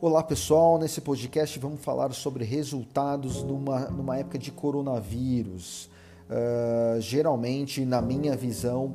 Olá pessoal, nesse podcast vamos falar sobre resultados numa, numa época de coronavírus. Uh, geralmente, na minha visão,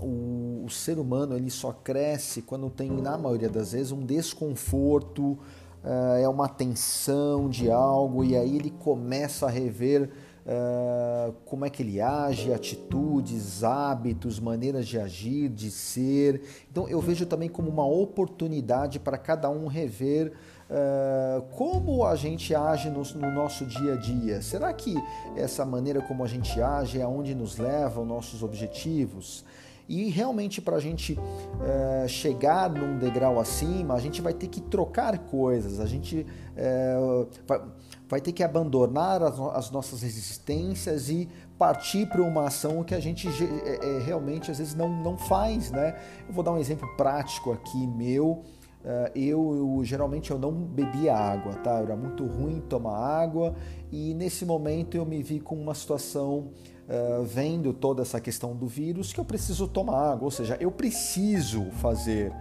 o, o, ser humano ele só cresce quando tem, na maioria das vezes, um desconforto, uh, é uma tensão de algo e aí ele começa a rever uh, como é que ele age, atitudes, hábitos, maneiras de agir, de ser. Então eu vejo também como uma oportunidade para cada um rever Uh, como a gente age no, no, nosso dia a dia? Será que essa maneira como a gente age é onde nos leva os nossos objetivos? E realmente, para a gente uh, chegar num degrau acima, a gente vai ter que trocar coisas, a gente uh, vai, vai, ter que abandonar as, as, nossas resistências e partir para uma ação que a gente é, realmente às vezes não, não faz. Né? Eu vou dar um exemplo prático aqui meu. Uh, eu, eu, geralmente eu não bebia água, tá? Era muito ruim tomar água e nesse momento eu me vi com uma situação uh, vendo toda essa questão do vírus que eu preciso tomar água, ou seja, eu preciso fazer.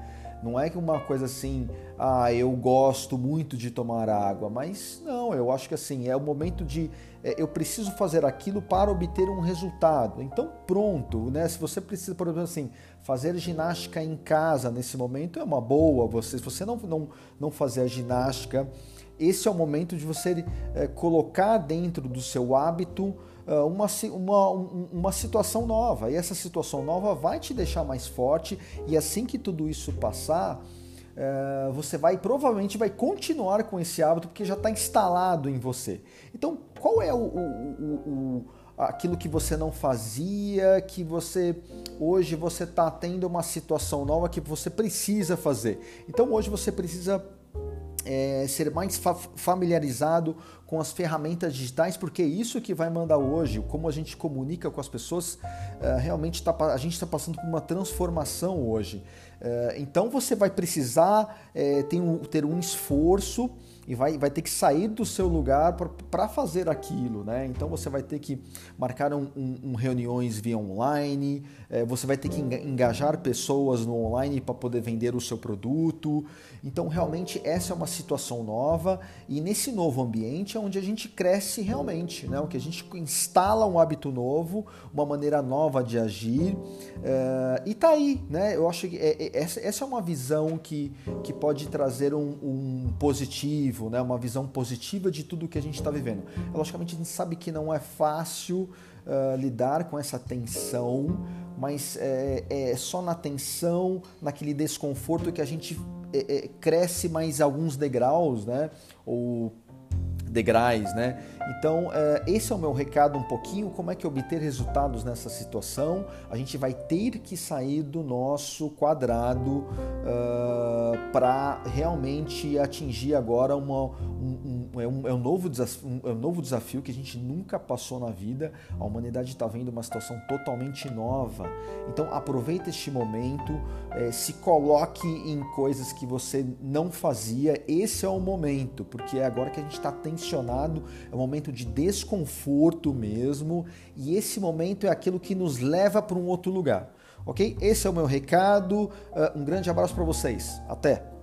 Não é que uma coisa assim, ah, eu gosto muito de tomar água, mas não, eu acho que assim, é o momento de é, eu preciso fazer aquilo para obter um resultado. Então, pronto, né? Se você precisa, por exemplo, assim, fazer ginástica em casa nesse momento é uma boa. Você, se você não, não, não fazer a ginástica, esse é o momento de você é, colocar dentro do seu hábito uma, uma, uma situação nova. E essa situação nova vai te deixar mais forte, e assim que tudo isso passar, Uh, você vai provavelmente vai continuar com esse hábito porque já está instalado em você. Então, qual é o, o, o, aquilo que você não fazia, que você hoje você está tendo uma situação nova que você precisa fazer. Então, hoje você precisa é, ser mais fa familiarizado com as ferramentas digitais, porque é isso que vai mandar hoje, como a gente comunica com as pessoas, é, realmente tá, a gente está passando por uma transformação hoje. É, então você vai precisar ter um, ter um esforço e vai, vai ter que sair do seu lugar para fazer aquilo, né? Então você vai ter que marcar um, um, um reuniões via online, é, você vai ter que engajar pessoas no online para poder vender o seu produto. Então realmente essa é uma situação nova e nesse novo ambiente é onde a gente cresce realmente, né? O que a gente instala um hábito novo, uma maneira nova de agir é, e tá aí, né? Eu acho que é, é, essa, essa é uma visão que, que pode trazer um, um positivo positivo, né? uma visão positiva de tudo que a gente está vivendo. Logicamente, a gente sabe que não é fácil uh, lidar com essa tensão, mas é, é, só na tensão, naquele desconforto que a gente é, é cresce mais alguns degraus, né? ou degraus, né? Então, é, esse é o meu recado um pouquinho, como é que obter resultados nessa situação. A gente vai ter que sair do nosso quadrado uh, para realmente atingir agora uma, um, um, é um, é um novo desafio, um, é um novo desafio que a gente nunca passou na vida. A humanidade está vendo uma situação totalmente nova. Então, aproveita este momento, é, se coloque em coisas que você não fazia. Esse é o momento, porque é agora que a gente está tensionado, é momento momento de desconforto mesmo, e esse momento é aquilo que nos leva para um outro lugar. Ok? Esse é o meu recado. Uh, um grande abraço para vocês. Até!